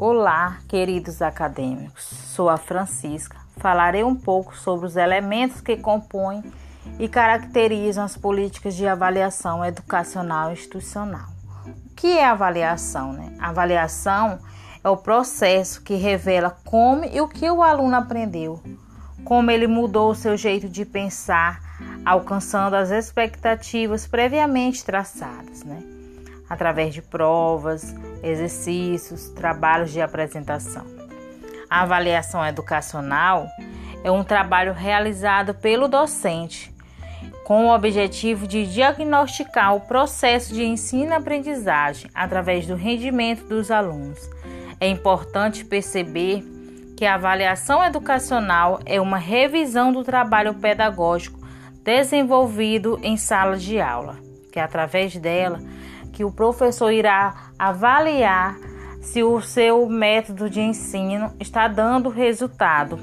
Olá, queridos acadêmicos. Sou a Francisca. Falarei um pouco sobre os elementos que compõem e caracterizam as políticas de avaliação educacional e institucional. O que é avaliação? Né? Avaliação é o processo que revela como e o que o aluno aprendeu, como ele mudou o seu jeito de pensar, alcançando as expectativas previamente traçadas, né? Através de provas, exercícios, trabalhos de apresentação. A avaliação educacional é um trabalho realizado pelo docente com o objetivo de diagnosticar o processo de ensino-aprendizagem através do rendimento dos alunos. É importante perceber que a avaliação educacional é uma revisão do trabalho pedagógico desenvolvido em sala de aula, que através dela que o professor irá avaliar se o seu método de ensino está dando resultado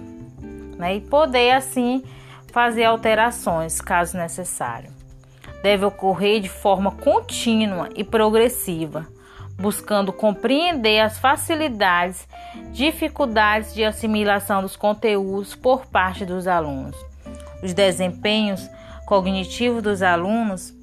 né? e poder assim fazer alterações caso necessário. Deve ocorrer de forma contínua e progressiva, buscando compreender as facilidades, dificuldades de assimilação dos conteúdos por parte dos alunos. Os desempenhos cognitivos dos alunos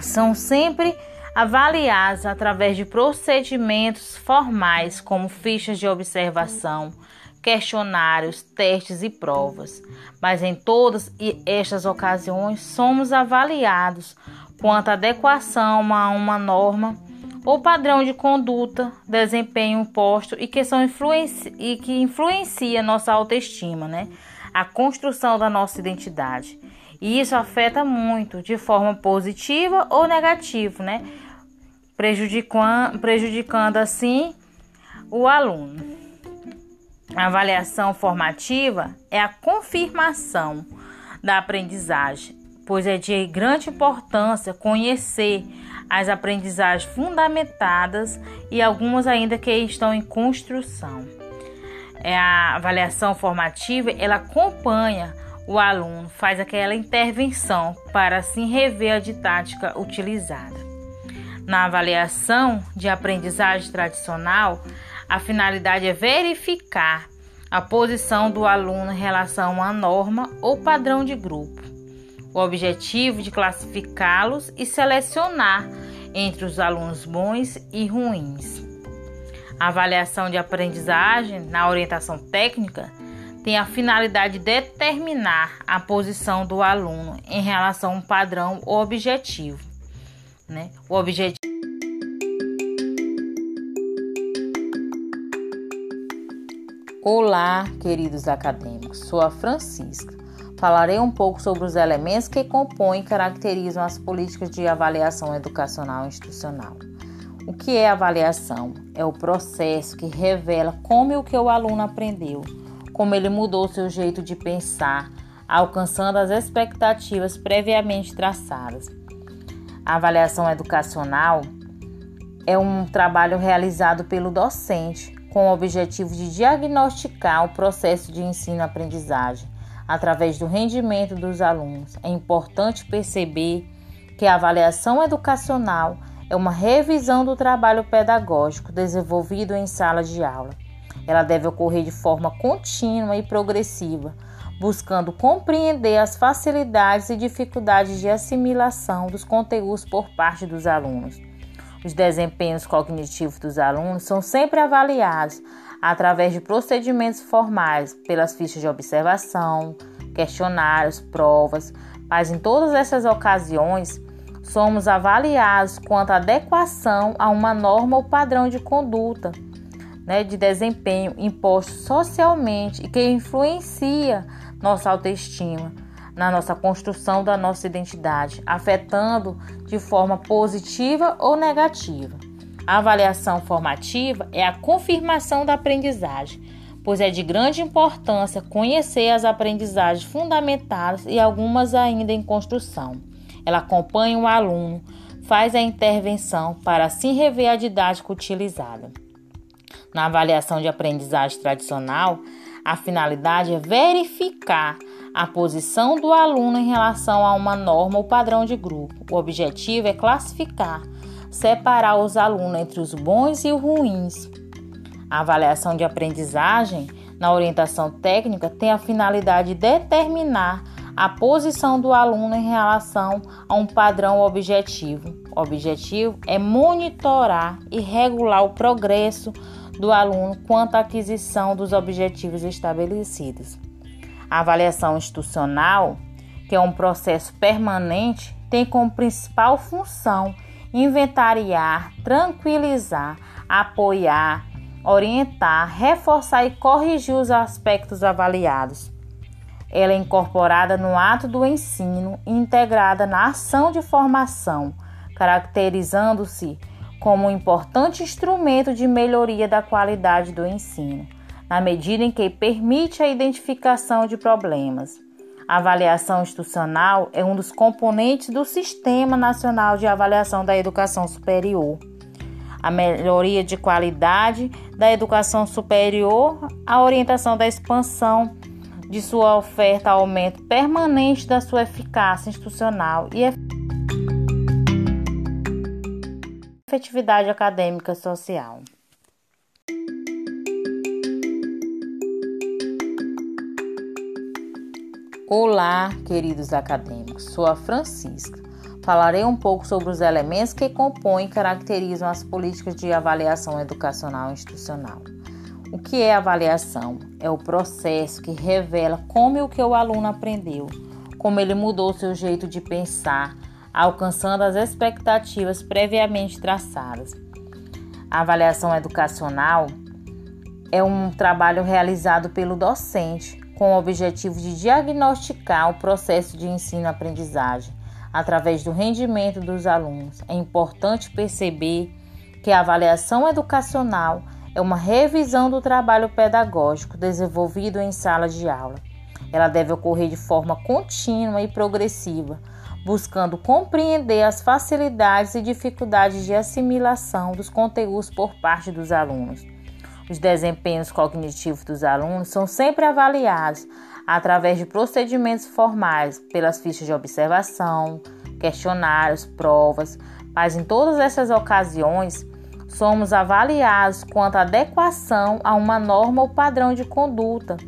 são sempre avaliados através de procedimentos formais, como fichas de observação, questionários, testes e provas. Mas em todas estas ocasiões, somos avaliados quanto à adequação a uma norma ou padrão de conduta, desempenho posto e que, são influenci e que influencia nossa autoestima, né? a construção da nossa identidade. E isso afeta muito, de forma positiva ou negativa, né? Prejudicando, prejudicando assim o aluno. A avaliação formativa é a confirmação da aprendizagem, pois é de grande importância conhecer as aprendizagens fundamentadas e algumas ainda que estão em construção. É a avaliação formativa, ela acompanha o aluno, faz aquela intervenção para assim rever a didática utilizada. Na avaliação de aprendizagem tradicional, a finalidade é verificar a posição do aluno em relação a norma ou padrão de grupo. O objetivo de classificá-los e selecionar entre os alunos bons e ruins. A avaliação de aprendizagem na orientação técnica tem a finalidade de determinar a posição do aluno em relação a um padrão ou objetivo. Né? O objetivo Olá, queridos acadêmicos. Sou a Francisca. Falarei um pouco sobre os elementos que compõem e caracterizam as políticas de avaliação educacional institucional. O que é avaliação? É o processo que revela como e o que o aluno aprendeu, como ele mudou seu jeito de pensar, alcançando as expectativas previamente traçadas. A avaliação educacional é um trabalho realizado pelo docente com o objetivo de diagnosticar o processo de ensino-aprendizagem através do rendimento dos alunos. É importante perceber que a avaliação educacional é uma revisão do trabalho pedagógico desenvolvido em sala de aula. Ela deve ocorrer de forma contínua e progressiva buscando compreender as facilidades e dificuldades de assimilação dos conteúdos por parte dos alunos. Os desempenhos cognitivos dos alunos são sempre avaliados através de procedimentos formais, pelas fichas de observação, questionários, provas, mas em todas essas ocasiões somos avaliados quanto à adequação a uma norma ou padrão de conduta, né, de desempenho imposto socialmente e que influencia nossa autoestima, na nossa construção da nossa identidade, afetando de forma positiva ou negativa. A avaliação formativa é a confirmação da aprendizagem, pois é de grande importância conhecer as aprendizagens fundamentadas e algumas ainda em construção. Ela acompanha o aluno, faz a intervenção para assim rever a didática utilizada. Na avaliação de aprendizagem tradicional, a finalidade é verificar a posição do aluno em relação a uma norma ou padrão de grupo. O objetivo é classificar, separar os alunos entre os bons e os ruins. A avaliação de aprendizagem na orientação técnica tem a finalidade de determinar a posição do aluno em relação a um padrão objetivo. O objetivo é monitorar e regular o progresso do aluno quanto à aquisição dos objetivos estabelecidos. A avaliação institucional, que é um processo permanente, tem como principal função inventariar, tranquilizar, apoiar, orientar, reforçar e corrigir os aspectos avaliados. Ela é incorporada no ato do ensino e integrada na ação de formação, caracterizando-se como um importante instrumento de melhoria da qualidade do ensino, na medida em que permite a identificação de problemas. A avaliação institucional é um dos componentes do Sistema Nacional de Avaliação da Educação Superior. A melhoria de qualidade da educação superior, a orientação da expansão de sua oferta, aumento permanente da sua eficácia institucional e efetividade acadêmica social. Olá, queridos acadêmicos. Sou a Francisca. Falarei um pouco sobre os elementos que compõem e caracterizam as políticas de avaliação educacional institucional. O que é avaliação? É o processo que revela como e o que o aluno aprendeu, como ele mudou seu jeito de pensar, alcançando as expectativas previamente traçadas. A avaliação educacional é um trabalho realizado pelo docente com o objetivo de diagnosticar o processo de ensino-aprendizagem através do rendimento dos alunos. É importante perceber que a avaliação educacional é uma revisão do trabalho pedagógico desenvolvido em sala de aula. Ela deve ocorrer de forma contínua e progressiva, buscando compreender as facilidades e dificuldades de assimilação dos conteúdos por parte dos alunos. Os desempenhos cognitivos dos alunos são sempre avaliados através de procedimentos formais, pelas fichas de observação, questionários, provas, mas em todas essas ocasiões somos avaliados quanto à adequação a uma norma ou padrão de conduta,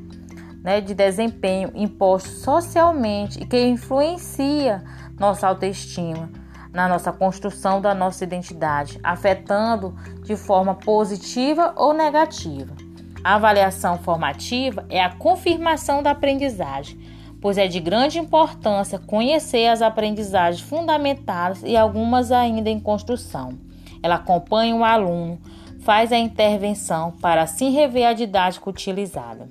né, de desempenho imposto socialmente e que influencia nossa autoestima, na nossa construção da nossa identidade, afetando de forma positiva ou negativa. A avaliação formativa é a confirmação da aprendizagem, pois é de grande importância conhecer as aprendizagens fundamentadas e algumas ainda em construção. Ela acompanha o aluno, faz a intervenção para assim rever a didática utilizada.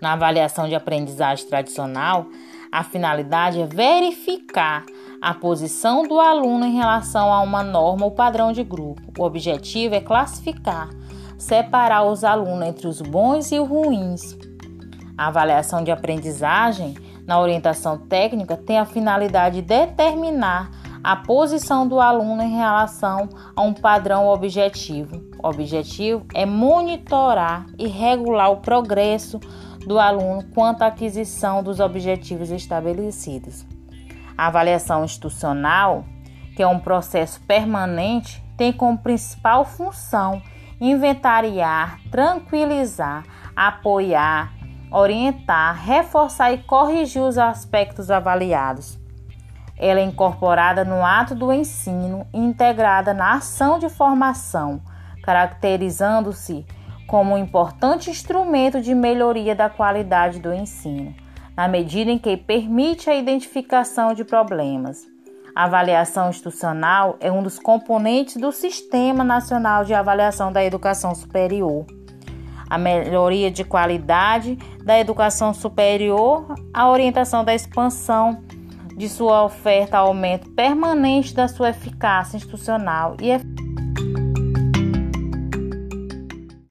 Na avaliação de aprendizagem tradicional, a finalidade é verificar a posição do aluno em relação a uma norma ou padrão de grupo. O objetivo é classificar, separar os alunos entre os bons e os ruins. A avaliação de aprendizagem na orientação técnica tem a finalidade de determinar a posição do aluno em relação a um padrão objetivo. O objetivo é monitorar e regular o progresso do aluno quanto à aquisição dos objetivos estabelecidos. A avaliação institucional, que é um processo permanente, tem como principal função inventariar, tranquilizar, apoiar, orientar, reforçar e corrigir os aspectos avaliados ela é incorporada no ato do ensino e integrada na ação de formação, caracterizando-se como um importante instrumento de melhoria da qualidade do ensino, na medida em que permite a identificação de problemas. A avaliação institucional é um dos componentes do Sistema Nacional de Avaliação da Educação Superior. A melhoria de qualidade da educação superior, a orientação da expansão de sua oferta aumento permanente da sua eficácia institucional e